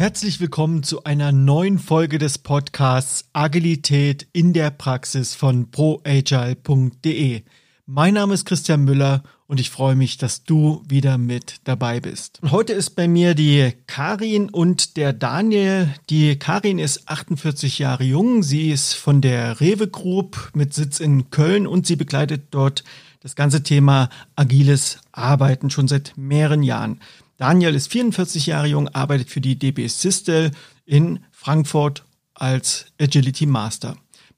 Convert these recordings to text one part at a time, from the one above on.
Herzlich willkommen zu einer neuen Folge des Podcasts Agilität in der Praxis von proagile.de. Mein Name ist Christian Müller und ich freue mich, dass du wieder mit dabei bist. Heute ist bei mir die Karin und der Daniel. Die Karin ist 48 Jahre jung. Sie ist von der Rewe Group mit Sitz in Köln und sie begleitet dort das ganze Thema agiles Arbeiten schon seit mehreren Jahren. Daniel ist 44 Jahre jung, arbeitet für die DB Sistel in Frankfurt als Agility Master.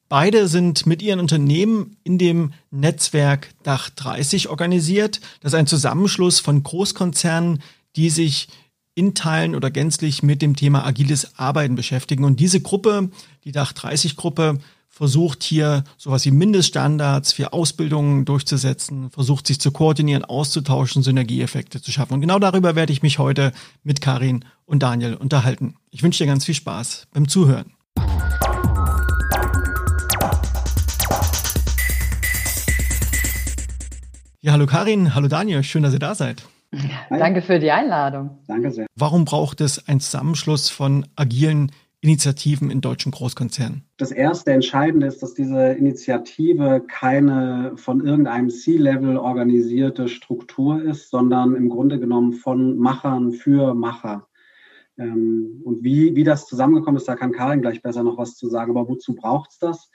Beide sind mit ihren Unternehmen in dem Netzwerk Dach 30 organisiert. Das ist ein Zusammenschluss von Großkonzernen, die sich in Teilen oder gänzlich mit dem Thema agiles Arbeiten beschäftigen. Und diese Gruppe, die Dach 30 Gruppe, versucht hier sowas wie Mindeststandards für Ausbildungen durchzusetzen, versucht sich zu koordinieren, auszutauschen, Synergieeffekte zu schaffen. Und genau darüber werde ich mich heute mit Karin und Daniel unterhalten. Ich wünsche dir ganz viel Spaß beim Zuhören. Ja, hallo Karin, hallo Daniel, schön, dass ihr da seid. Danke für die Einladung. Danke sehr. Warum braucht es einen Zusammenschluss von agilen Initiativen in deutschen Großkonzernen? Das erste Entscheidende ist, dass diese Initiative keine von irgendeinem C-Level organisierte Struktur ist, sondern im Grunde genommen von Machern für Macher. Ähm, und wie, wie das zusammengekommen ist, da kann Karin gleich besser noch was zu sagen. Aber wozu braucht es das?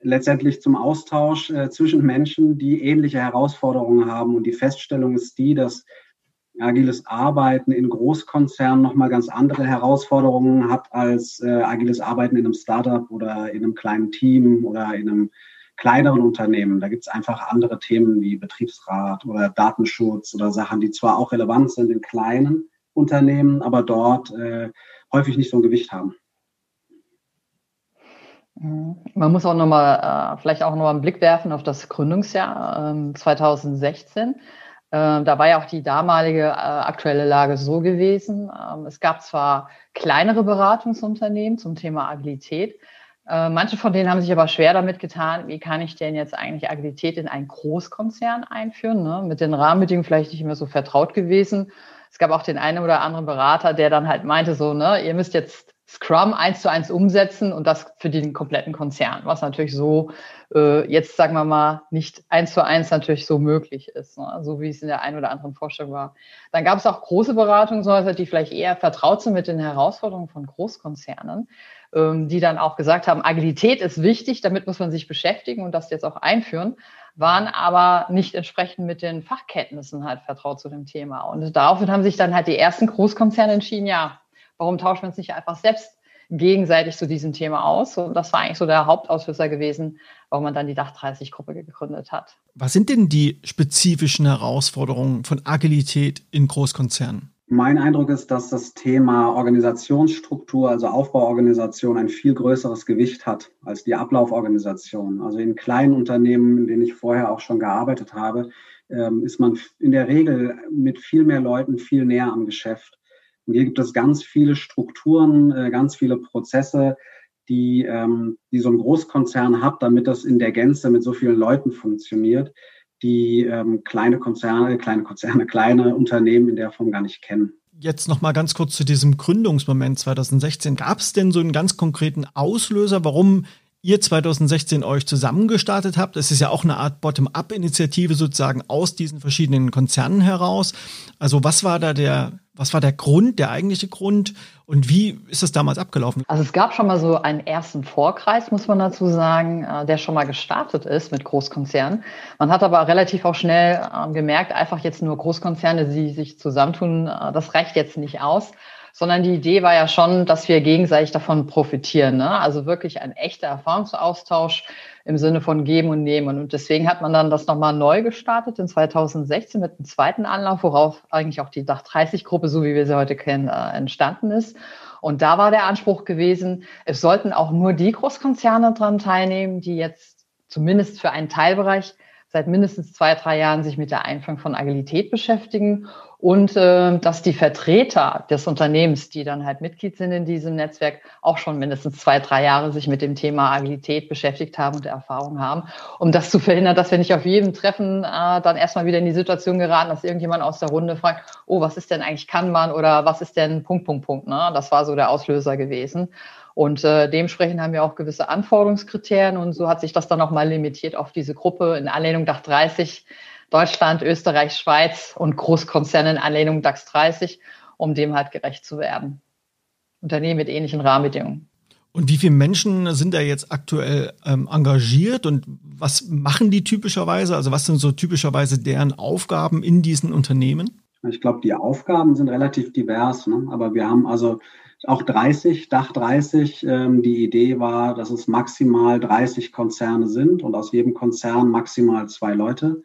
Letztendlich zum Austausch äh, zwischen Menschen, die ähnliche Herausforderungen haben. Und die Feststellung ist die, dass agiles Arbeiten in Großkonzernen nochmal ganz andere Herausforderungen hat als äh, agiles Arbeiten in einem Startup oder in einem kleinen Team oder in einem kleineren Unternehmen. Da gibt es einfach andere Themen wie Betriebsrat oder Datenschutz oder Sachen, die zwar auch relevant sind in kleinen Unternehmen, aber dort äh, häufig nicht so ein Gewicht haben. Mhm. Man muss auch nochmal, äh, vielleicht auch nochmal einen Blick werfen auf das Gründungsjahr äh, 2016. Ähm, da war ja auch die damalige äh, aktuelle Lage so gewesen. Ähm, es gab zwar kleinere Beratungsunternehmen zum Thema Agilität. Äh, manche von denen haben sich aber schwer damit getan, wie kann ich denn jetzt eigentlich Agilität in einen Großkonzern einführen? Ne? Mit den Rahmenbedingungen vielleicht nicht immer so vertraut gewesen. Es gab auch den einen oder anderen Berater, der dann halt meinte so, ne, ihr müsst jetzt Scrum eins zu eins umsetzen und das für den kompletten Konzern, was natürlich so äh, jetzt, sagen wir mal, nicht eins zu eins natürlich so möglich ist, ne? so wie es in der einen oder anderen Vorstellung war. Dann gab es auch große Beratungshäuser, die vielleicht eher vertraut sind mit den Herausforderungen von Großkonzernen, ähm, die dann auch gesagt haben, Agilität ist wichtig, damit muss man sich beschäftigen und das jetzt auch einführen, waren aber nicht entsprechend mit den Fachkenntnissen halt vertraut zu dem Thema. Und daraufhin haben sich dann halt die ersten Großkonzerne entschieden, ja, warum tauschen wir uns nicht einfach selbst gegenseitig zu diesem Thema aus? Und das war eigentlich so der Hauptauslöser gewesen, warum man dann die Dach 30-Gruppe gegründet hat. Was sind denn die spezifischen Herausforderungen von Agilität in Großkonzernen? Mein Eindruck ist, dass das Thema Organisationsstruktur, also Aufbauorganisation, ein viel größeres Gewicht hat als die Ablauforganisation. Also in kleinen Unternehmen, in denen ich vorher auch schon gearbeitet habe, ähm, ist man in der Regel mit viel mehr Leuten viel näher am Geschäft. Und hier gibt es ganz viele Strukturen, äh, ganz viele Prozesse, die, ähm, die so ein Großkonzern hat, damit das in der Gänze mit so vielen Leuten funktioniert, die ähm, kleine Konzerne, kleine Konzerne, kleine Unternehmen in der Form gar nicht kennen. Jetzt noch mal ganz kurz zu diesem Gründungsmoment 2016. Gab es denn so einen ganz konkreten Auslöser, warum ihr 2016 euch zusammengestartet habt. Es ist ja auch eine Art Bottom-up-Initiative sozusagen aus diesen verschiedenen Konzernen heraus. Also was war da der, was war der Grund, der eigentliche Grund und wie ist das damals abgelaufen? Also es gab schon mal so einen ersten Vorkreis, muss man dazu sagen, äh, der schon mal gestartet ist mit Großkonzernen. Man hat aber relativ auch schnell ähm, gemerkt, einfach jetzt nur Großkonzerne, die sich zusammentun, äh, das reicht jetzt nicht aus sondern die Idee war ja schon, dass wir gegenseitig davon profitieren. Ne? Also wirklich ein echter Erfahrungsaustausch im Sinne von Geben und Nehmen. Und deswegen hat man dann das nochmal neu gestartet in 2016 mit einem zweiten Anlauf, worauf eigentlich auch die Dach 30-Gruppe, so wie wir sie heute kennen, äh, entstanden ist. Und da war der Anspruch gewesen, es sollten auch nur die Großkonzerne dran teilnehmen, die jetzt zumindest für einen Teilbereich seit mindestens zwei, drei Jahren sich mit der Einführung von Agilität beschäftigen und äh, dass die Vertreter des Unternehmens, die dann halt Mitglied sind in diesem Netzwerk, auch schon mindestens zwei, drei Jahre sich mit dem Thema Agilität beschäftigt haben und Erfahrung haben, um das zu verhindern, dass wir nicht auf jedem Treffen äh, dann erstmal wieder in die Situation geraten, dass irgendjemand aus der Runde fragt, oh, was ist denn eigentlich Kanban oder was ist denn Punkt, Punkt, Punkt. Ne? Das war so der Auslöser gewesen. Und äh, dementsprechend haben wir auch gewisse Anforderungskriterien und so hat sich das dann auch mal limitiert auf diese Gruppe in Anlehnung nach 30 Deutschland, Österreich, Schweiz und Großkonzerne in Anlehnung DAX 30, um dem halt gerecht zu werden. Unternehmen mit ähnlichen Rahmenbedingungen. Und wie viele Menschen sind da jetzt aktuell ähm, engagiert und was machen die typischerweise? Also was sind so typischerweise deren Aufgaben in diesen Unternehmen? Ich glaube, die Aufgaben sind relativ divers, ne? aber wir haben also auch 30, Dach 30. Ähm, die Idee war, dass es maximal 30 Konzerne sind und aus jedem Konzern maximal zwei Leute.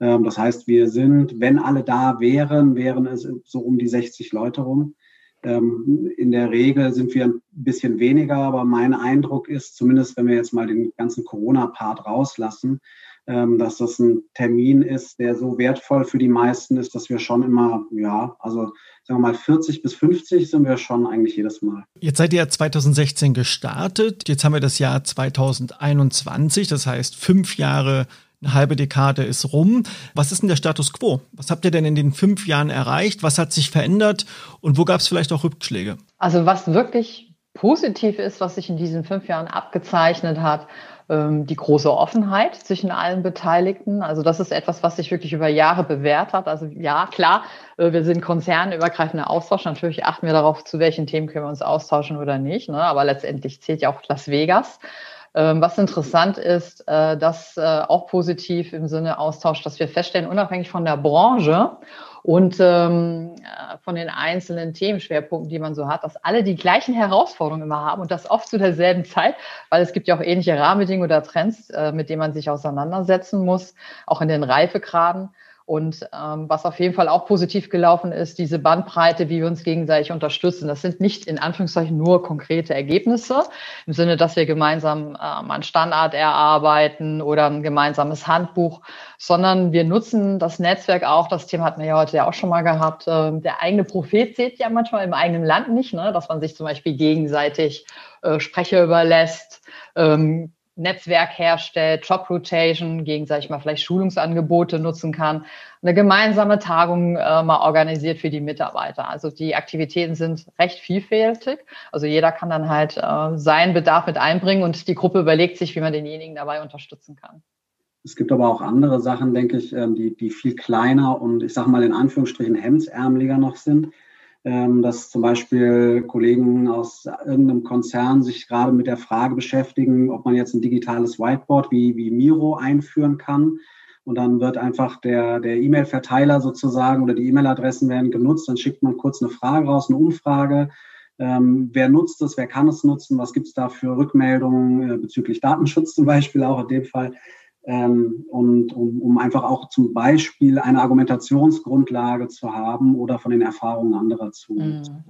Ähm, das heißt, wir sind, wenn alle da wären, wären es so um die 60 Leute rum. Ähm, in der Regel sind wir ein bisschen weniger, aber mein Eindruck ist, zumindest wenn wir jetzt mal den ganzen Corona-Part rauslassen, ähm, dass das ein Termin ist, der so wertvoll für die meisten ist, dass wir schon immer, ja, also sagen wir mal 40 bis 50 sind wir schon eigentlich jedes Mal. Jetzt seid ihr 2016 gestartet, jetzt haben wir das Jahr 2021, das heißt fünf Jahre eine halbe Dekade ist rum. Was ist denn der Status quo? Was habt ihr denn in den fünf Jahren erreicht? Was hat sich verändert? Und wo gab es vielleicht auch Rückschläge? Also was wirklich positiv ist, was sich in diesen fünf Jahren abgezeichnet hat, ähm, die große Offenheit zwischen allen Beteiligten. Also das ist etwas, was sich wirklich über Jahre bewährt hat. Also ja, klar, äh, wir sind konzernübergreifender Austausch. Natürlich achten wir darauf, zu welchen Themen können wir uns austauschen oder nicht. Ne? Aber letztendlich zählt ja auch Las Vegas. Ähm, was interessant ist, äh, dass äh, auch positiv im Sinne Austausch, dass wir feststellen, unabhängig von der Branche und ähm, äh, von den einzelnen Themenschwerpunkten, die man so hat, dass alle die gleichen Herausforderungen immer haben und das oft zu derselben Zeit, weil es gibt ja auch ähnliche Rahmenbedingungen oder Trends, mit denen man sich auseinandersetzen muss, auch in den Reifegraden. Und ähm, was auf jeden Fall auch positiv gelaufen ist, diese Bandbreite, wie wir uns gegenseitig unterstützen. Das sind nicht in Anführungszeichen nur konkrete Ergebnisse, im Sinne, dass wir gemeinsam ähm, einen Standard erarbeiten oder ein gemeinsames Handbuch, sondern wir nutzen das Netzwerk auch, das Thema hatten wir ja heute ja auch schon mal gehabt, äh, der eigene Prophet zählt ja manchmal im eigenen Land nicht, ne? dass man sich zum Beispiel gegenseitig äh, Sprecher überlässt, ähm, Netzwerk herstellt, Job Rotation, gegenseitig mal vielleicht Schulungsangebote nutzen kann, eine gemeinsame Tagung äh, mal organisiert für die Mitarbeiter. Also die Aktivitäten sind recht vielfältig. Also jeder kann dann halt äh, seinen Bedarf mit einbringen und die Gruppe überlegt sich, wie man denjenigen dabei unterstützen kann. Es gibt aber auch andere Sachen, denke ich, ähm, die, die viel kleiner und ich sage mal in Anführungsstrichen hemdsärmeliger noch sind dass zum Beispiel Kollegen aus irgendeinem Konzern sich gerade mit der Frage beschäftigen, ob man jetzt ein digitales Whiteboard wie, wie Miro einführen kann. Und dann wird einfach der, der E-Mail-Verteiler sozusagen oder die E-Mail-Adressen werden genutzt. Dann schickt man kurz eine Frage raus, eine Umfrage. Ähm, wer nutzt es, wer kann es nutzen, was gibt es da für Rückmeldungen äh, bezüglich Datenschutz zum Beispiel auch in dem Fall. Ähm, und um, um einfach auch zum Beispiel eine Argumentationsgrundlage zu haben oder von den Erfahrungen anderer zu. Mhm.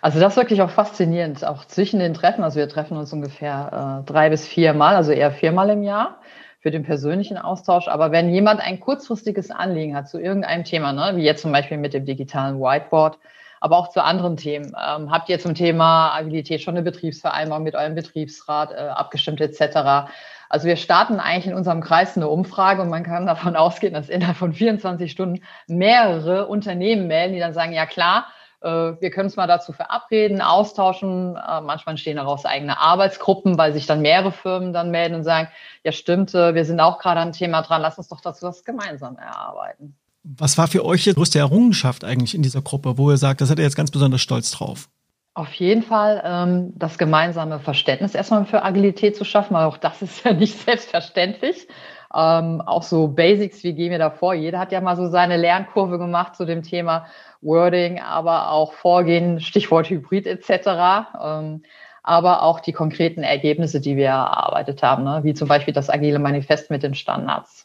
Also das ist wirklich auch faszinierend, auch zwischen den Treffen. Also wir treffen uns ungefähr äh, drei bis vier Mal, also eher viermal im Jahr für den persönlichen Austausch. Aber wenn jemand ein kurzfristiges Anliegen hat zu irgendeinem Thema, ne, wie jetzt zum Beispiel mit dem digitalen Whiteboard, aber auch zu anderen Themen. Ähm, habt ihr zum Thema Agilität schon eine Betriebsvereinbarung mit eurem Betriebsrat äh, abgestimmt etc.? Also wir starten eigentlich in unserem Kreis eine Umfrage und man kann davon ausgehen, dass innerhalb von 24 Stunden mehrere Unternehmen melden, die dann sagen, ja klar, äh, wir können uns mal dazu verabreden, austauschen. Äh, manchmal entstehen daraus eigene Arbeitsgruppen, weil sich dann mehrere Firmen dann melden und sagen, ja stimmt, äh, wir sind auch gerade an Thema dran, lass uns doch dazu was gemeinsam erarbeiten. Was war für euch die größte Errungenschaft eigentlich in dieser Gruppe, wo ihr sagt, das seid ihr jetzt ganz besonders stolz drauf? Auf jeden Fall ähm, das gemeinsame Verständnis erstmal für Agilität zu schaffen, weil auch das ist ja nicht selbstverständlich. Ähm, auch so Basics, wie gehen wir da vor? Jeder hat ja mal so seine Lernkurve gemacht zu dem Thema Wording, aber auch Vorgehen, Stichwort Hybrid etc. Ähm, aber auch die konkreten Ergebnisse, die wir erarbeitet haben, ne? wie zum Beispiel das agile Manifest mit den Standards.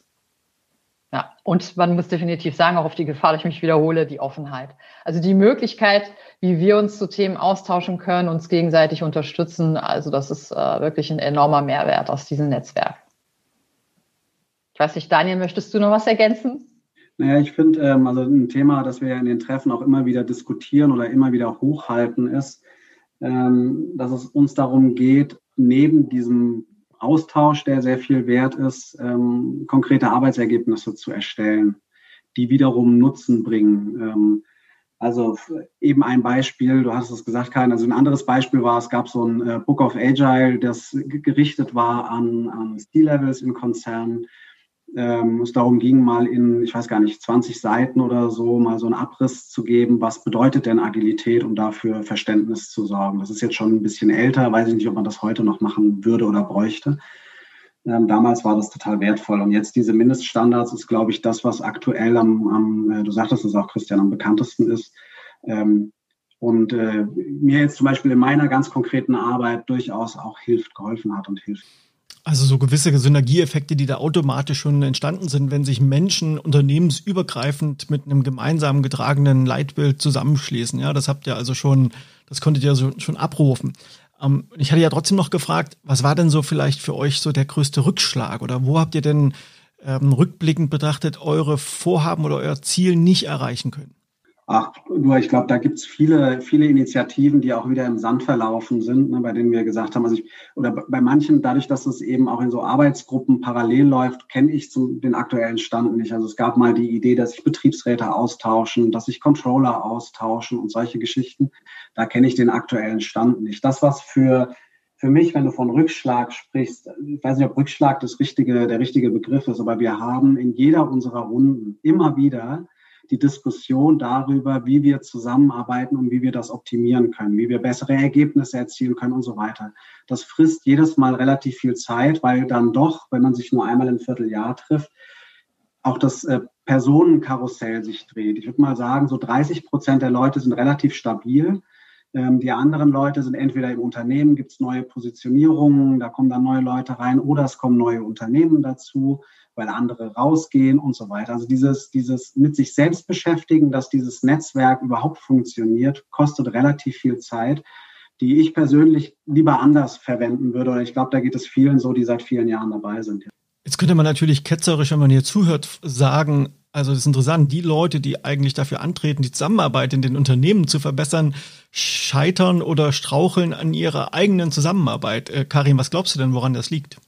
Ja, und man muss definitiv sagen, auch auf die Gefahr, dass ich mich wiederhole, die Offenheit. Also die Möglichkeit, wie wir uns zu Themen austauschen können, uns gegenseitig unterstützen. Also das ist äh, wirklich ein enormer Mehrwert aus diesem Netzwerk. weiß nicht, Daniel, möchtest du noch was ergänzen? Naja, ich finde, ähm, also ein Thema, das wir in den Treffen auch immer wieder diskutieren oder immer wieder hochhalten, ist, ähm, dass es uns darum geht, neben diesem Austausch, der sehr viel wert ist, ähm, konkrete Arbeitsergebnisse zu erstellen, die wiederum Nutzen bringen. Ähm, also eben ein Beispiel, du hast es gesagt, Karin, also ein anderes Beispiel war, es gab so ein äh, Book of Agile, das gerichtet war an, an C-Levels in Konzernen. Ähm, es darum ging, mal in, ich weiß gar nicht, 20 Seiten oder so, mal so einen Abriss zu geben, was bedeutet denn Agilität, um dafür Verständnis zu sorgen. Das ist jetzt schon ein bisschen älter, weiß ich nicht, ob man das heute noch machen würde oder bräuchte. Ähm, damals war das total wertvoll. Und jetzt diese Mindeststandards ist, glaube ich, das, was aktuell am, am äh, du sagtest es auch, Christian, am bekanntesten ist. Ähm, und äh, mir jetzt zum Beispiel in meiner ganz konkreten Arbeit durchaus auch hilft, geholfen hat und hilft. Also so gewisse Synergieeffekte, die da automatisch schon entstanden sind, wenn sich Menschen unternehmensübergreifend mit einem gemeinsamen getragenen Leitbild zusammenschließen. Ja, das habt ihr also schon, das konntet ihr so, schon abrufen. Ähm, ich hatte ja trotzdem noch gefragt, was war denn so vielleicht für euch so der größte Rückschlag oder wo habt ihr denn ähm, rückblickend betrachtet eure Vorhaben oder euer Ziel nicht erreichen können? Ach, nur ich glaube, da gibt es viele, viele Initiativen, die auch wieder im Sand verlaufen sind, ne, bei denen wir gesagt haben, also ich, oder bei manchen, dadurch, dass es eben auch in so Arbeitsgruppen parallel läuft, kenne ich zum, den aktuellen Stand nicht. Also es gab mal die Idee, dass sich Betriebsräte austauschen, dass sich Controller austauschen und solche Geschichten. Da kenne ich den aktuellen Stand nicht. Das, was für für mich, wenn du von Rückschlag sprichst, ich weiß nicht, ob Rückschlag das richtige, der richtige Begriff ist, aber wir haben in jeder unserer Runden immer wieder die Diskussion darüber, wie wir zusammenarbeiten und wie wir das optimieren können, wie wir bessere Ergebnisse erzielen können und so weiter. Das frisst jedes Mal relativ viel Zeit, weil dann doch, wenn man sich nur einmal im Vierteljahr trifft, auch das äh, Personenkarussell sich dreht. Ich würde mal sagen, so 30 Prozent der Leute sind relativ stabil. Ähm, die anderen Leute sind entweder im Unternehmen, gibt es neue Positionierungen, da kommen dann neue Leute rein oder es kommen neue Unternehmen dazu weil andere rausgehen und so weiter. Also dieses, dieses mit sich selbst beschäftigen, dass dieses Netzwerk überhaupt funktioniert, kostet relativ viel Zeit, die ich persönlich lieber anders verwenden würde. Oder ich glaube, da geht es vielen so, die seit vielen Jahren dabei sind. Jetzt könnte man natürlich ketzerisch, wenn man hier zuhört, sagen, also das ist interessant, die Leute, die eigentlich dafür antreten, die Zusammenarbeit in den Unternehmen zu verbessern, scheitern oder straucheln an ihrer eigenen Zusammenarbeit. Äh, Karin, was glaubst du denn, woran das liegt?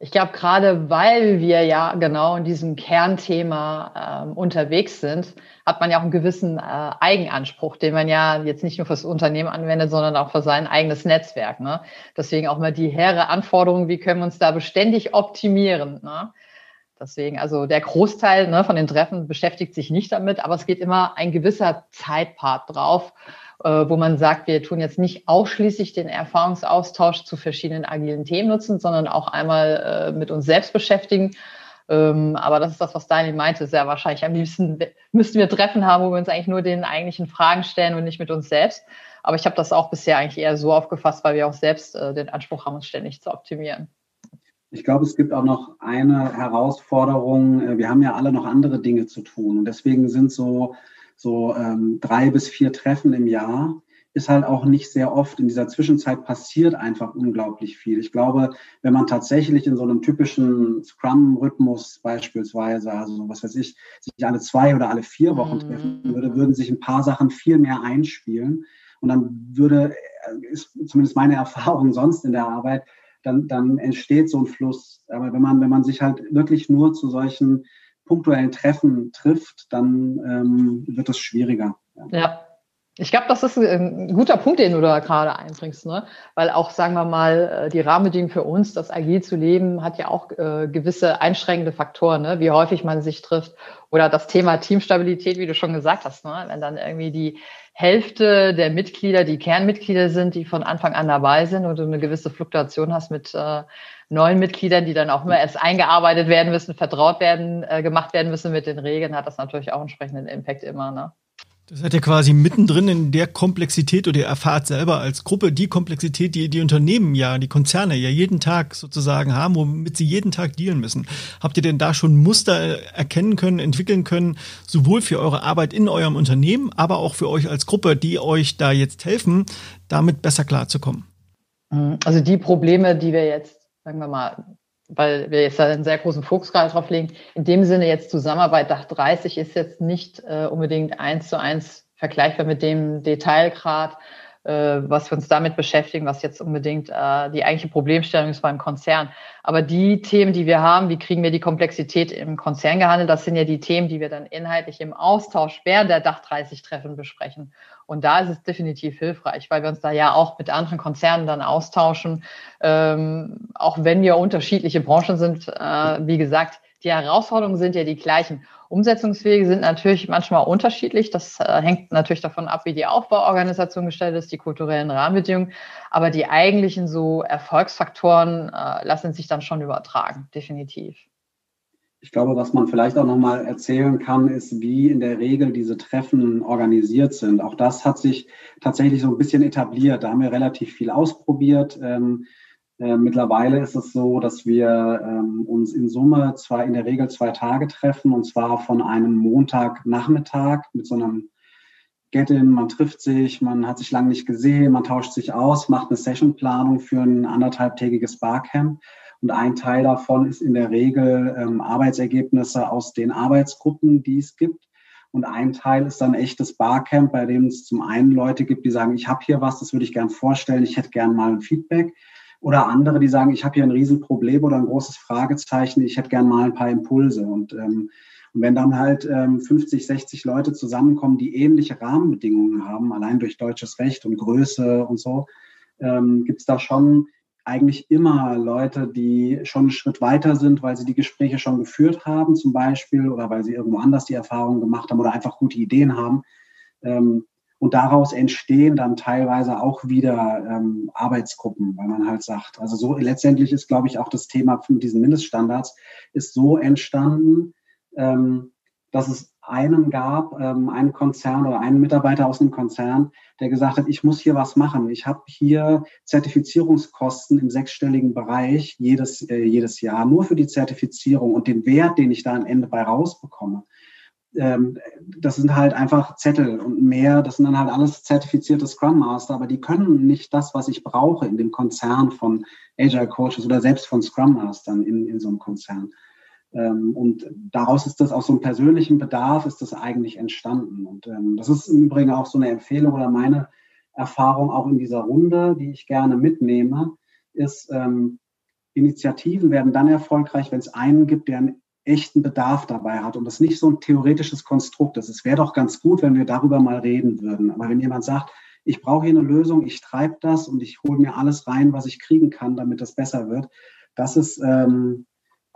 Ich glaube, gerade weil wir ja genau in diesem Kernthema ähm, unterwegs sind, hat man ja auch einen gewissen äh, Eigenanspruch, den man ja jetzt nicht nur fürs Unternehmen anwendet, sondern auch für sein eigenes Netzwerk. Ne? Deswegen auch mal die hehre Anforderung, wie können wir uns da beständig optimieren. Ne? Deswegen, also der Großteil ne, von den Treffen beschäftigt sich nicht damit, aber es geht immer ein gewisser Zeitpart drauf äh, wo man sagt, wir tun jetzt nicht ausschließlich den Erfahrungsaustausch zu verschiedenen agilen Themen nutzen, sondern auch einmal äh, mit uns selbst beschäftigen. Ähm, aber das ist das, was Daniel meinte, sehr wahrscheinlich. Am liebsten müssten wir Treffen haben, wo wir uns eigentlich nur den eigentlichen Fragen stellen und nicht mit uns selbst. Aber ich habe das auch bisher eigentlich eher so aufgefasst, weil wir auch selbst äh, den Anspruch haben, uns ständig zu optimieren. Ich glaube, es gibt auch noch eine Herausforderung. Wir haben ja alle noch andere Dinge zu tun. Und deswegen sind so so ähm, drei bis vier Treffen im Jahr ist halt auch nicht sehr oft. In dieser Zwischenzeit passiert einfach unglaublich viel. Ich glaube, wenn man tatsächlich in so einem typischen Scrum-Rhythmus beispielsweise, also was weiß ich, sich alle zwei oder alle vier Wochen mhm. treffen würde, würden sich ein paar Sachen viel mehr einspielen. Und dann würde, äh, ist zumindest meine Erfahrung sonst in der Arbeit, dann, dann entsteht so ein Fluss. Aber wenn man, wenn man sich halt wirklich nur zu solchen punktuellen Treffen trifft, dann ähm, wird es schwieriger. Ja. ja. Ich glaube, das ist ein guter Punkt, den du da gerade einbringst, ne? Weil auch, sagen wir mal, äh, die Rahmenbedingungen für uns, das agil zu leben, hat ja auch äh, gewisse einschränkende Faktoren, ne? wie häufig man sich trifft. Oder das Thema Teamstabilität, wie du schon gesagt hast, ne? wenn dann irgendwie die Hälfte der Mitglieder, die Kernmitglieder sind, die von Anfang an dabei sind und du eine gewisse Fluktuation hast mit äh, neuen Mitgliedern, die dann auch immer erst eingearbeitet werden müssen, vertraut werden, äh, gemacht werden müssen mit den Regeln, hat das natürlich auch entsprechenden Impact immer. Ne? Das seid ihr quasi mittendrin in der Komplexität oder ihr erfahrt selber als Gruppe die Komplexität, die die Unternehmen ja, die Konzerne ja jeden Tag sozusagen haben, womit sie jeden Tag dealen müssen. Habt ihr denn da schon Muster erkennen können, entwickeln können, sowohl für eure Arbeit in eurem Unternehmen, aber auch für euch als Gruppe, die euch da jetzt helfen, damit besser klarzukommen? Also die Probleme, die wir jetzt sagen wir mal, weil wir jetzt da einen sehr großen Fokus gerade drauf legen. In dem Sinne jetzt Zusammenarbeit Dach 30 ist jetzt nicht äh, unbedingt eins zu eins vergleichbar mit dem Detailgrad, was wir uns damit beschäftigen, was jetzt unbedingt äh, die eigentliche Problemstellung ist beim Konzern. Aber die Themen, die wir haben, wie kriegen wir die Komplexität im Konzern gehandelt, das sind ja die Themen, die wir dann inhaltlich im Austausch während der Dach 30 Treffen besprechen. Und da ist es definitiv hilfreich, weil wir uns da ja auch mit anderen Konzernen dann austauschen, ähm, auch wenn wir unterschiedliche Branchen sind. Äh, wie gesagt, die Herausforderungen sind ja die gleichen. Umsetzungswege sind natürlich manchmal unterschiedlich. Das äh, hängt natürlich davon ab, wie die Aufbauorganisation gestellt ist, die kulturellen Rahmenbedingungen. Aber die eigentlichen so Erfolgsfaktoren äh, lassen sich dann schon übertragen, definitiv. Ich glaube, was man vielleicht auch nochmal erzählen kann, ist, wie in der Regel diese Treffen organisiert sind. Auch das hat sich tatsächlich so ein bisschen etabliert. Da haben wir relativ viel ausprobiert. Ähm, äh, mittlerweile ist es so, dass wir ähm, uns in Summe zwar in der Regel zwei Tage treffen, und zwar von einem Montagnachmittag mit so einem Get-in, man trifft sich, man hat sich lange nicht gesehen, man tauscht sich aus, macht eine Sessionplanung für ein anderthalbtägiges Barcamp. Und ein Teil davon ist in der Regel ähm, Arbeitsergebnisse aus den Arbeitsgruppen, die es gibt. Und ein Teil ist dann echtes Barcamp, bei dem es zum einen Leute gibt, die sagen, ich habe hier was, das würde ich gern vorstellen, ich hätte gern mal ein Feedback. Oder andere, die sagen, ich habe hier ein Riesenproblem oder ein großes Fragezeichen, ich hätte gern mal ein paar Impulse. Und, ähm, und wenn dann halt ähm, 50, 60 Leute zusammenkommen, die ähnliche Rahmenbedingungen haben, allein durch deutsches Recht und Größe und so, ähm, gibt es da schon eigentlich immer Leute, die schon einen Schritt weiter sind, weil sie die Gespräche schon geführt haben zum Beispiel oder weil sie irgendwo anders die Erfahrungen gemacht haben oder einfach gute Ideen haben. Ähm, und daraus entstehen dann teilweise auch wieder ähm, Arbeitsgruppen, weil man halt sagt, also so letztendlich ist, glaube ich, auch das Thema mit diesen Mindeststandards ist so entstanden, ähm, dass es einen gab, ähm, einen Konzern oder einen Mitarbeiter aus einem Konzern, der gesagt hat, ich muss hier was machen. Ich habe hier Zertifizierungskosten im sechsstelligen Bereich jedes, äh, jedes Jahr nur für die Zertifizierung und den Wert, den ich da am Ende bei rausbekomme ähm, das sind halt einfach Zettel und mehr, das sind dann halt alles zertifizierte Scrum Master, aber die können nicht das, was ich brauche in dem Konzern von Agile Coaches oder selbst von Scrum Mastern in, in so einem Konzern. Ähm, und daraus ist das aus so einem persönlichen Bedarf ist das eigentlich entstanden. Und ähm, das ist im Übrigen auch so eine Empfehlung oder meine Erfahrung auch in dieser Runde, die ich gerne mitnehme, ist, ähm, Initiativen werden dann erfolgreich, wenn es einen gibt, der ein echten Bedarf dabei hat und das nicht so ein theoretisches Konstrukt ist. Es wäre doch ganz gut, wenn wir darüber mal reden würden. Aber wenn jemand sagt, ich brauche hier eine Lösung, ich treibe das und ich hole mir alles rein, was ich kriegen kann, damit das besser wird, das ist ähm,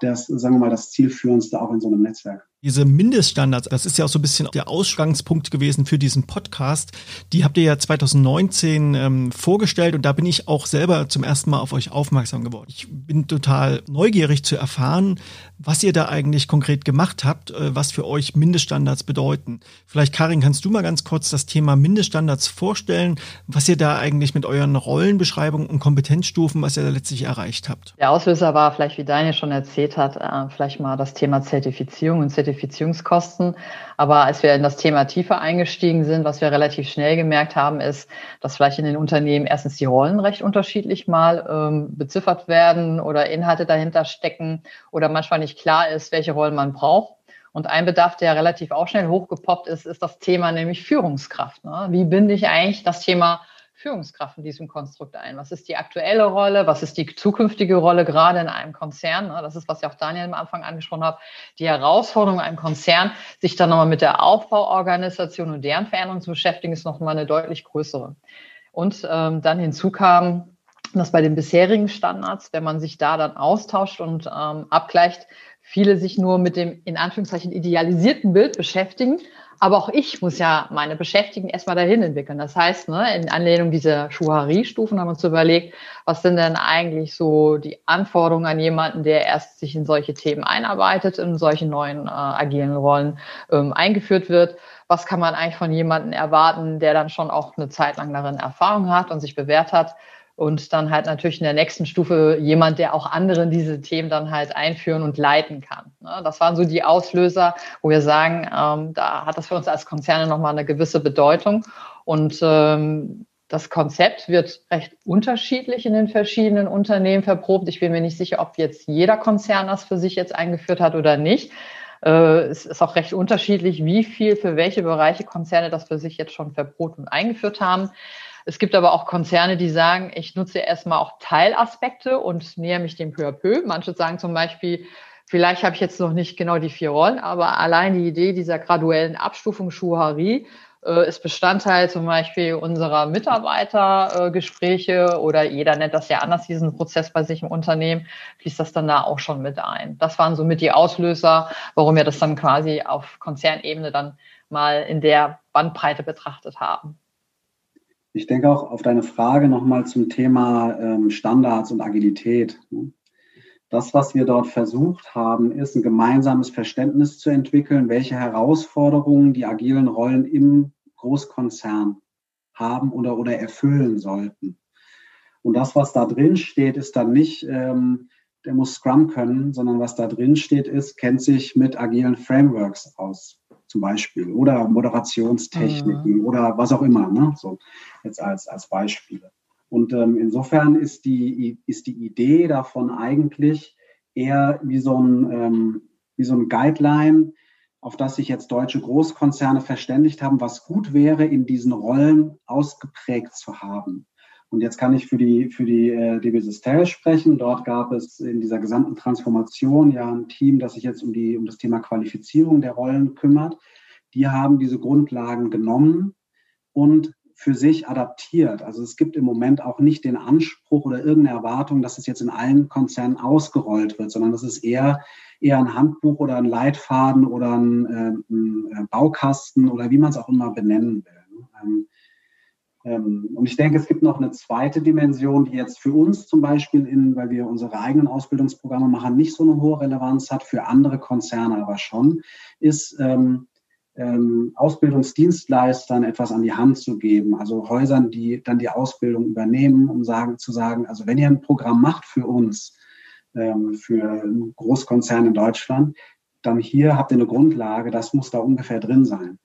das, sagen wir mal, das zielführendste auch in so einem Netzwerk. Diese Mindeststandards, das ist ja auch so ein bisschen der Ausgangspunkt gewesen für diesen Podcast. Die habt ihr ja 2019 ähm, vorgestellt und da bin ich auch selber zum ersten Mal auf euch aufmerksam geworden. Ich bin total neugierig zu erfahren, was ihr da eigentlich konkret gemacht habt, äh, was für euch Mindeststandards bedeuten. Vielleicht, Karin, kannst du mal ganz kurz das Thema Mindeststandards vorstellen, was ihr da eigentlich mit euren Rollenbeschreibungen und Kompetenzstufen, was ihr da letztlich erreicht habt? Der Auslöser war vielleicht, wie Daniel schon erzählt hat, äh, vielleicht mal das Thema Zertifizierung und Zertifizierung Zertifizierungskosten. Aber als wir in das Thema tiefer eingestiegen sind, was wir relativ schnell gemerkt haben, ist, dass vielleicht in den Unternehmen erstens die Rollen recht unterschiedlich mal ähm, beziffert werden oder Inhalte dahinter stecken oder manchmal nicht klar ist, welche Rollen man braucht. Und ein Bedarf, der relativ auch schnell hochgepoppt ist, ist das Thema nämlich Führungskraft. Ne? Wie binde ich eigentlich das Thema Führungskraft in diesem Konstrukt ein? Was ist die aktuelle Rolle? Was ist die zukünftige Rolle gerade in einem Konzern? Das ist, was ja auch Daniel am Anfang angesprochen hat. Die Herausforderung einem Konzern, sich dann nochmal mit der Aufbauorganisation und deren Veränderung zu beschäftigen, ist nochmal eine deutlich größere. Und ähm, dann hinzu kam, dass bei den bisherigen Standards, wenn man sich da dann austauscht und ähm, abgleicht, viele sich nur mit dem in Anführungszeichen idealisierten Bild beschäftigen aber auch ich muss ja meine Beschäftigten erstmal dahin entwickeln. Das heißt, ne, in Anlehnung dieser Schuhari-Stufen haben wir uns überlegt, was sind denn eigentlich so die Anforderungen an jemanden, der erst sich in solche Themen einarbeitet, in solche neuen äh, agilen Rollen ähm, eingeführt wird. Was kann man eigentlich von jemandem erwarten, der dann schon auch eine Zeit lang darin Erfahrung hat und sich bewährt hat? Und dann halt natürlich in der nächsten Stufe jemand, der auch anderen diese Themen dann halt einführen und leiten kann. Ne? Das waren so die Auslöser, wo wir sagen, ähm, da hat das für uns als Konzerne nochmal eine gewisse Bedeutung. Und ähm, das Konzept wird recht unterschiedlich in den verschiedenen Unternehmen verprobt. Ich bin mir nicht sicher, ob jetzt jeder Konzern das für sich jetzt eingeführt hat oder nicht. Äh, es ist auch recht unterschiedlich, wie viel für welche Bereiche Konzerne das für sich jetzt schon verprobt und eingeführt haben. Es gibt aber auch Konzerne, die sagen, ich nutze erstmal auch Teilaspekte und näher mich dem peu à peu. Manche sagen zum Beispiel, vielleicht habe ich jetzt noch nicht genau die vier Rollen, aber allein die Idee dieser graduellen Abstufung Schuhari äh, ist Bestandteil zum Beispiel unserer Mitarbeitergespräche oder jeder nennt das ja anders, diesen Prozess bei sich im Unternehmen, fließt das dann da auch schon mit ein. Das waren somit die Auslöser, warum wir das dann quasi auf Konzernebene dann mal in der Bandbreite betrachtet haben. Ich denke auch auf deine Frage nochmal zum Thema ähm, Standards und Agilität. Ne? Das, was wir dort versucht haben, ist ein gemeinsames Verständnis zu entwickeln, welche Herausforderungen die agilen Rollen im Großkonzern haben oder, oder erfüllen sollten. Und das, was da drin steht, ist dann nicht, ähm, der muss Scrum können, sondern was da drin steht, ist, kennt sich mit agilen Frameworks aus, zum Beispiel, oder Moderationstechniken mhm. oder was auch immer, ne? so jetzt als, als Beispiele. Und ähm, insofern ist die, ist die Idee davon eigentlich eher wie so ein, ähm, wie so ein Guideline, auf das sich jetzt deutsche Großkonzerne verständigt haben, was gut wäre, in diesen Rollen ausgeprägt zu haben. Und jetzt kann ich für die, für die äh, DB Systel sprechen. Dort gab es in dieser gesamten Transformation ja ein Team, das sich jetzt um, die, um das Thema Qualifizierung der Rollen kümmert. Die haben diese Grundlagen genommen und für sich adaptiert. Also es gibt im Moment auch nicht den Anspruch oder irgendeine Erwartung, dass es jetzt in allen Konzernen ausgerollt wird, sondern das ist eher eher ein Handbuch oder ein Leitfaden oder ein, äh, ein äh, Baukasten oder wie man es auch immer benennen will. Ähm, ähm, und ich denke, es gibt noch eine zweite Dimension, die jetzt für uns zum Beispiel, in, weil wir unsere eigenen Ausbildungsprogramme machen, nicht so eine hohe Relevanz hat, für andere Konzerne aber schon, ist ähm, ähm, Ausbildungsdienstleistern etwas an die Hand zu geben, also Häusern, die dann die Ausbildung übernehmen, um sagen, zu sagen, also wenn ihr ein Programm macht für uns, ähm, für einen Großkonzern in Deutschland, dann hier habt ihr eine Grundlage, das muss da ungefähr drin sein.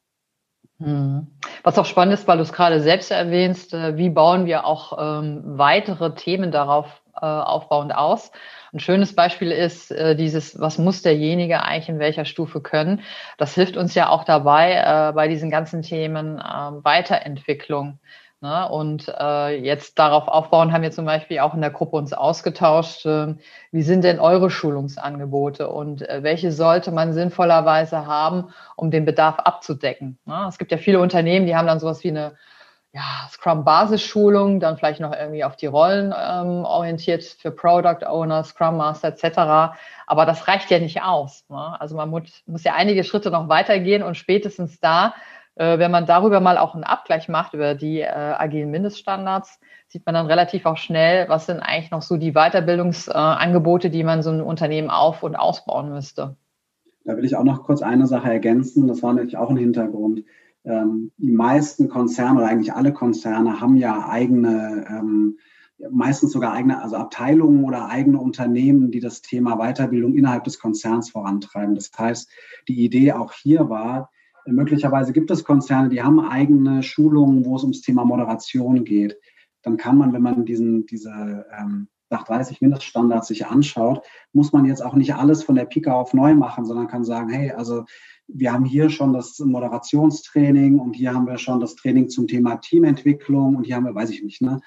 Hm. Was auch spannend ist, weil du es gerade selbst erwähnst, äh, wie bauen wir auch ähm, weitere Themen darauf äh, aufbauend aus? Ein schönes Beispiel ist äh, dieses, was muss derjenige eigentlich in welcher Stufe können? Das hilft uns ja auch dabei, äh, bei diesen ganzen Themen äh, Weiterentwicklung. Ne? Und äh, jetzt darauf aufbauen, haben wir zum Beispiel auch in der Gruppe uns ausgetauscht, äh, wie sind denn eure Schulungsangebote und äh, welche sollte man sinnvollerweise haben, um den Bedarf abzudecken. Ne? Es gibt ja viele Unternehmen, die haben dann sowas wie eine ja, Scrum-Basisschulung, dann vielleicht noch irgendwie auf die Rollen ähm, orientiert für Product Owner, Scrum Master etc. Aber das reicht ja nicht aus. Ne? Also man muss, muss ja einige Schritte noch weitergehen und spätestens da wenn man darüber mal auch einen Abgleich macht über die äh, agilen Mindeststandards, sieht man dann relativ auch schnell, was sind eigentlich noch so die Weiterbildungsangebote, die man so ein Unternehmen auf- und ausbauen müsste. Da will ich auch noch kurz eine Sache ergänzen. Das war natürlich auch ein Hintergrund. Ähm, die meisten Konzerne oder eigentlich alle Konzerne haben ja eigene, ähm, meistens sogar eigene, also Abteilungen oder eigene Unternehmen, die das Thema Weiterbildung innerhalb des Konzerns vorantreiben. Das heißt, die Idee auch hier war, Möglicherweise gibt es Konzerne, die haben eigene Schulungen, wo es ums Thema Moderation geht. Dann kann man, wenn man diesen, diese ähm, nach 30 Mindeststandards sich anschaut, muss man jetzt auch nicht alles von der Pika auf neu machen, sondern kann sagen, hey, also wir haben hier schon das Moderationstraining und hier haben wir schon das Training zum Thema Teamentwicklung und hier haben wir, weiß ich nicht, ne?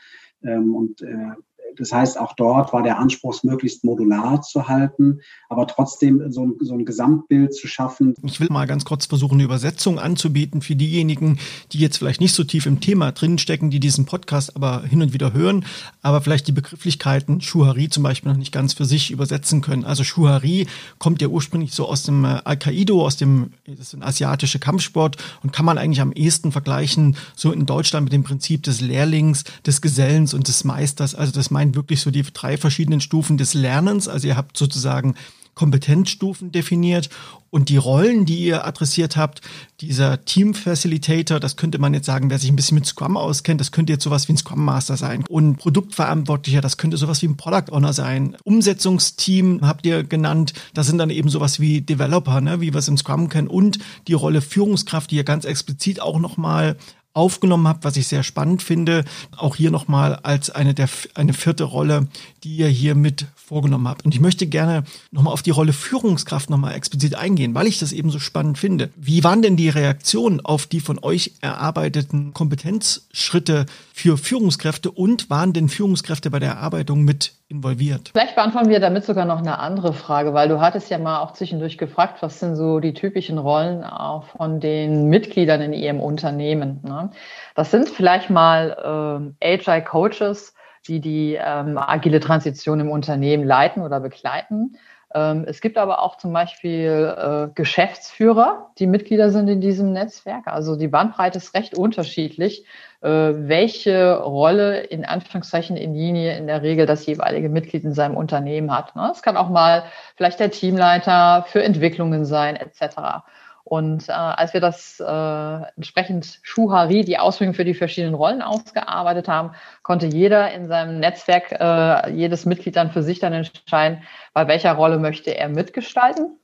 Ähm, und äh, das heißt, auch dort war der Anspruch, möglichst modular zu halten, aber trotzdem so ein, so ein Gesamtbild zu schaffen. Ich will mal ganz kurz versuchen, eine Übersetzung anzubieten für diejenigen, die jetzt vielleicht nicht so tief im Thema drinstecken, die diesen Podcast aber hin und wieder hören, aber vielleicht die Begrifflichkeiten Shuhari zum Beispiel noch nicht ganz für sich übersetzen können. Also Shuhari kommt ja ursprünglich so aus dem äh, Al-Qaida, aus dem das ist ein asiatische Kampfsport und kann man eigentlich am ehesten vergleichen, so in Deutschland mit dem Prinzip des Lehrlings, des Gesellens und des Meisters. Also das meint wirklich so die drei verschiedenen Stufen des Lernens. Also ihr habt sozusagen Kompetenzstufen definiert und die Rollen, die ihr adressiert habt, dieser Team Facilitator, das könnte man jetzt sagen, wer sich ein bisschen mit Scrum auskennt, das könnte jetzt sowas wie ein Scrum Master sein und Produktverantwortlicher, das könnte sowas wie ein Product Owner sein. Umsetzungsteam habt ihr genannt, das sind dann eben sowas wie Developer, ne, wie wir es im Scrum kennen und die Rolle Führungskraft, die ihr ganz explizit auch nochmal aufgenommen habt, was ich sehr spannend finde. Auch hier nochmal als eine der eine vierte Rolle, die ihr hier mit vorgenommen habt. Und ich möchte gerne nochmal auf die Rolle Führungskraft nochmal explizit eingehen, weil ich das eben so spannend finde. Wie waren denn die Reaktionen auf die von euch erarbeiteten Kompetenzschritte für Führungskräfte und waren denn Führungskräfte bei der Erarbeitung mit involviert? Vielleicht beantworten wir damit sogar noch eine andere Frage, weil du hattest ja mal auch zwischendurch gefragt, was sind so die typischen Rollen auch von den Mitgliedern in ihrem Unternehmen. Ne? Das sind vielleicht mal äh, Agile-Coaches, die die ähm, agile Transition im Unternehmen leiten oder begleiten. Ähm, es gibt aber auch zum Beispiel äh, Geschäftsführer, die Mitglieder sind in diesem Netzwerk. Also die Bandbreite ist recht unterschiedlich, äh, welche Rolle in Anführungszeichen in Linie in der Regel das jeweilige Mitglied in seinem Unternehmen hat. Ne? Es kann auch mal vielleicht der Teamleiter für Entwicklungen sein, etc. Und äh, als wir das äh, entsprechend Schuhari, die Ausführungen für die verschiedenen Rollen ausgearbeitet haben, konnte jeder in seinem Netzwerk, äh, jedes Mitglied dann für sich dann entscheiden, bei welcher Rolle möchte er mitgestalten.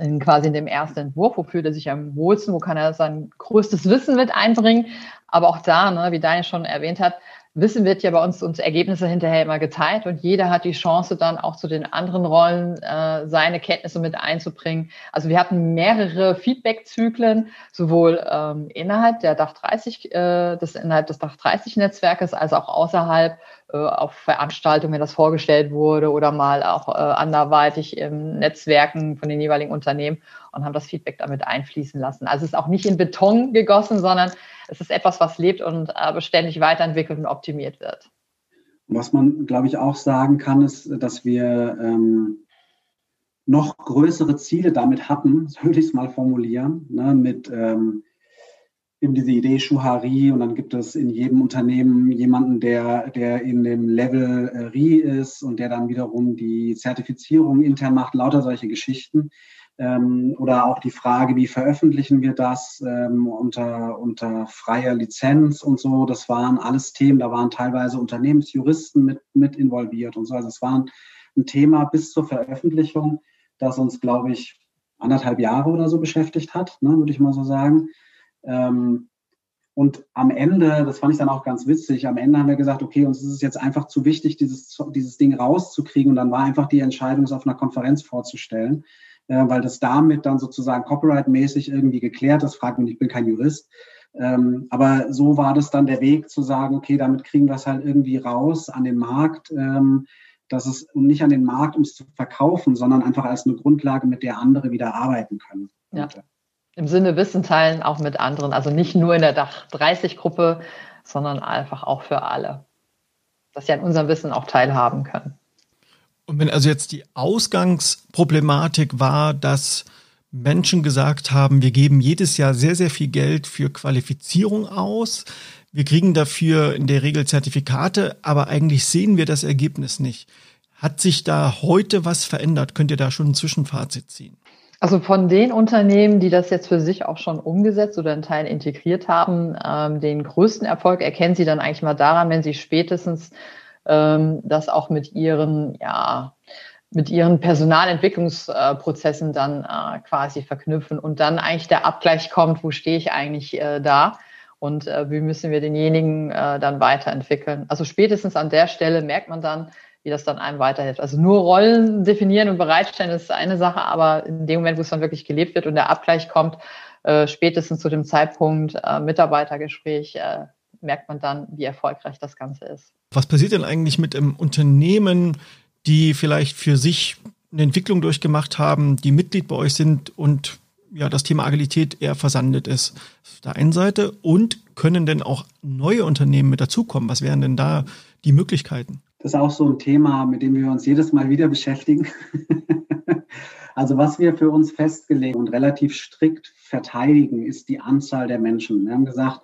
In quasi in dem ersten Entwurf, wo fühlt er sich am wohlsten, wo kann er sein größtes Wissen mit einbringen. Aber auch da, ne, wie Daniel schon erwähnt hat, Wissen wird ja bei uns uns Ergebnisse hinterher immer geteilt und jeder hat die Chance dann auch zu den anderen Rollen äh, seine Kenntnisse mit einzubringen. Also wir hatten mehrere Feedback-Zyklen, sowohl ähm, innerhalb der Dach 30, äh, des, innerhalb des Dach 30 Netzwerkes als auch außerhalb äh, auf Veranstaltungen, wenn das vorgestellt wurde oder mal auch äh, anderweitig im Netzwerken von den jeweiligen Unternehmen und haben das Feedback damit einfließen lassen. Also es ist auch nicht in Beton gegossen, sondern es ist etwas, was lebt und äh, beständig weiterentwickelt und optimiert wird. Was man, glaube ich, auch sagen kann, ist, dass wir ähm, noch größere Ziele damit hatten, würde ich es mal formulieren, ne, mit ähm, eben diese Idee Schuhari und dann gibt es in jedem Unternehmen jemanden, der, der in dem Level äh, RI ist und der dann wiederum die Zertifizierung intern macht, lauter solche Geschichten. Ähm, oder auch die Frage, wie veröffentlichen wir das ähm, unter, unter freier Lizenz und so. Das waren alles Themen, da waren teilweise Unternehmensjuristen mit, mit involviert und so. Also es war ein Thema bis zur Veröffentlichung, das uns, glaube ich, anderthalb Jahre oder so beschäftigt hat, ne, würde ich mal so sagen. Ähm, und am Ende, das fand ich dann auch ganz witzig, am Ende haben wir gesagt, okay, uns ist es jetzt einfach zu wichtig, dieses, dieses Ding rauszukriegen. Und dann war einfach die Entscheidung, es auf einer Konferenz vorzustellen äh, weil das damit dann sozusagen copyright-mäßig irgendwie geklärt ist. Frag mich, ich bin kein Jurist. Ähm, aber so war das dann der Weg zu sagen, okay, damit kriegen wir es halt irgendwie raus an den Markt, ähm, dass es und nicht an den Markt, um es zu verkaufen, sondern einfach als eine Grundlage, mit der andere wieder arbeiten können. Ja. Im Sinne Wissen teilen auch mit anderen, also nicht nur in der Dach 30 Gruppe, sondern einfach auch für alle, dass sie an unserem Wissen auch teilhaben können. Und wenn also jetzt die Ausgangsproblematik war, dass Menschen gesagt haben, wir geben jedes Jahr sehr, sehr viel Geld für Qualifizierung aus. Wir kriegen dafür in der Regel Zertifikate, aber eigentlich sehen wir das Ergebnis nicht. Hat sich da heute was verändert? Könnt ihr da schon ein Zwischenfazit ziehen? Also von den Unternehmen, die das jetzt für sich auch schon umgesetzt oder in Teilen integriert haben, ähm, den größten Erfolg erkennen Sie dann eigentlich mal daran, wenn Sie spätestens ähm, das auch mit ihren, ja, mit ihren Personalentwicklungsprozessen dann äh, quasi verknüpfen und dann eigentlich der Abgleich kommt, wo stehe ich eigentlich äh, da und äh, wie müssen wir denjenigen äh, dann weiterentwickeln. Also spätestens an der Stelle merkt man dann, wie das dann einem weiterhilft. Also nur Rollen definieren und bereitstellen ist eine Sache, aber in dem Moment, wo es dann wirklich gelebt wird und der Abgleich kommt, äh, spätestens zu dem Zeitpunkt äh, Mitarbeitergespräch, äh, merkt man dann, wie erfolgreich das Ganze ist. Was passiert denn eigentlich mit dem Unternehmen, die vielleicht für sich eine Entwicklung durchgemacht haben, die Mitglied bei euch sind und ja, das Thema Agilität eher versandet ist auf der einen Seite und können denn auch neue Unternehmen mit dazukommen? Was wären denn da die Möglichkeiten? Das ist auch so ein Thema, mit dem wir uns jedes Mal wieder beschäftigen. also was wir für uns festgelegt und relativ strikt verteidigen, ist die Anzahl der Menschen. Wir haben gesagt,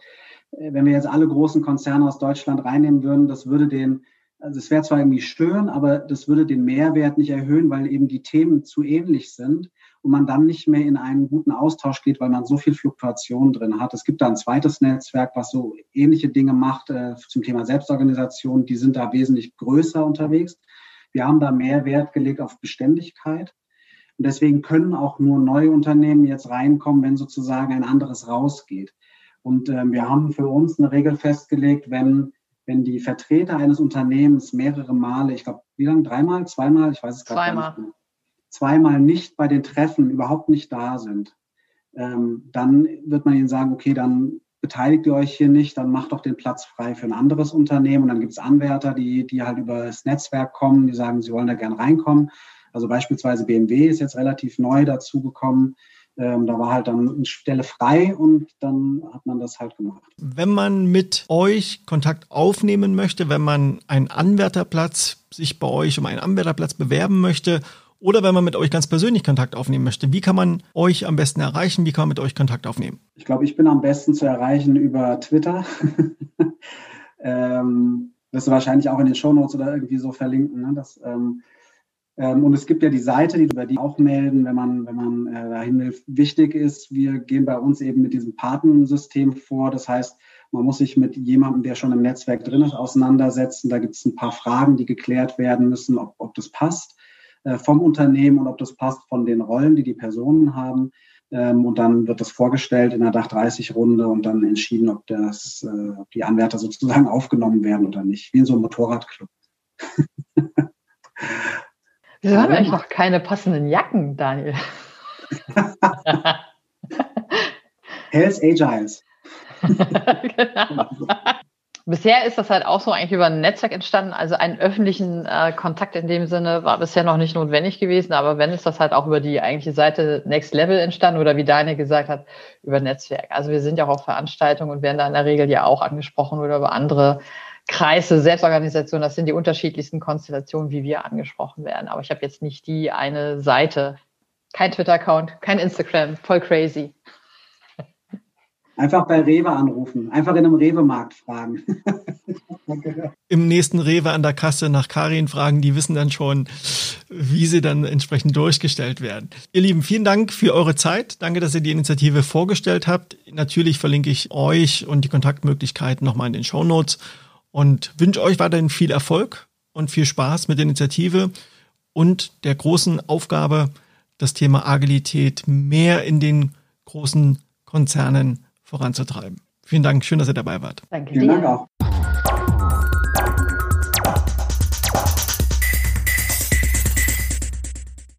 äh, wenn wir jetzt alle großen Konzerne aus Deutschland reinnehmen würden, das würde den, also es wäre zwar irgendwie schön, aber das würde den Mehrwert nicht erhöhen, weil eben die Themen zu ähnlich sind und man dann nicht mehr in einen guten Austausch geht, weil man so viel Fluktuation drin hat. Es gibt da ein zweites Netzwerk, was so ähnliche Dinge macht äh, zum Thema Selbstorganisation. Die sind da wesentlich größer unterwegs. Wir haben da mehr Wert gelegt auf Beständigkeit. Und deswegen können auch nur neue Unternehmen jetzt reinkommen, wenn sozusagen ein anderes rausgeht. Und äh, wir haben für uns eine Regel festgelegt, wenn, wenn die Vertreter eines Unternehmens mehrere Male, ich glaube, wie lange? Dreimal, zweimal? Ich weiß es gerade nicht. Zweimal. Zweimal nicht bei den Treffen, überhaupt nicht da sind. Ähm, dann wird man ihnen sagen, okay, dann beteiligt ihr euch hier nicht, dann macht doch den Platz frei für ein anderes Unternehmen. Und dann gibt es Anwärter, die, die halt über das Netzwerk kommen, die sagen, sie wollen da gern reinkommen. Also beispielsweise BMW ist jetzt relativ neu dazugekommen. Ähm, da war halt dann eine Stelle frei und dann hat man das halt gemacht. Wenn man mit euch Kontakt aufnehmen möchte, wenn man einen Anwärterplatz sich bei euch um einen Anwärterplatz bewerben möchte oder wenn man mit euch ganz persönlich Kontakt aufnehmen möchte, wie kann man euch am besten erreichen? Wie kann man mit euch Kontakt aufnehmen? Ich glaube, ich bin am besten zu erreichen über Twitter. ähm, wirst du wahrscheinlich auch in den Shownotes oder irgendwie so verlinken. Ne? Das, ähm, ähm, und es gibt ja die Seite, die über die auch melden, wenn man, wenn man äh, dahin will. Wichtig ist, wir gehen bei uns eben mit diesem Patensystem vor. Das heißt, man muss sich mit jemandem, der schon im Netzwerk drin ist, auseinandersetzen. Da gibt es ein paar Fragen, die geklärt werden müssen, ob, ob das passt. Äh, vom Unternehmen und ob das passt von den Rollen, die die Personen haben. Ähm, und dann wird das vorgestellt in der Dach 30 Runde und dann entschieden, ob das, äh, ob die Anwärter sozusagen aufgenommen werden oder nicht. Wie in so einem Motorradclub. Wir haben eigentlich noch keine passenden Jacken, Daniel. Hells Agiles. genau. Bisher ist das halt auch so eigentlich über ein Netzwerk entstanden. Also einen öffentlichen äh, Kontakt in dem Sinne war bisher noch nicht notwendig gewesen. Aber wenn ist das halt auch über die eigentliche Seite Next Level entstanden oder wie Daniel gesagt hat, über Netzwerk. Also wir sind ja auch auf Veranstaltungen und werden da in der Regel ja auch angesprochen oder über andere Kreise, Selbstorganisationen. Das sind die unterschiedlichsten Konstellationen, wie wir angesprochen werden. Aber ich habe jetzt nicht die eine Seite. Kein Twitter-Account, kein Instagram, voll crazy. Einfach bei Rewe anrufen, einfach in einem Rewe-Markt fragen. Im nächsten Rewe an der Kasse nach Karin fragen, die wissen dann schon, wie sie dann entsprechend durchgestellt werden. Ihr Lieben, vielen Dank für eure Zeit. Danke, dass ihr die Initiative vorgestellt habt. Natürlich verlinke ich euch und die Kontaktmöglichkeiten nochmal in den Show Notes und wünsche euch weiterhin viel Erfolg und viel Spaß mit der Initiative und der großen Aufgabe, das Thema Agilität mehr in den großen Konzernen voranzutreiben. Vielen Dank, schön, dass ihr dabei wart. Danke Vielen dir. Dank auch.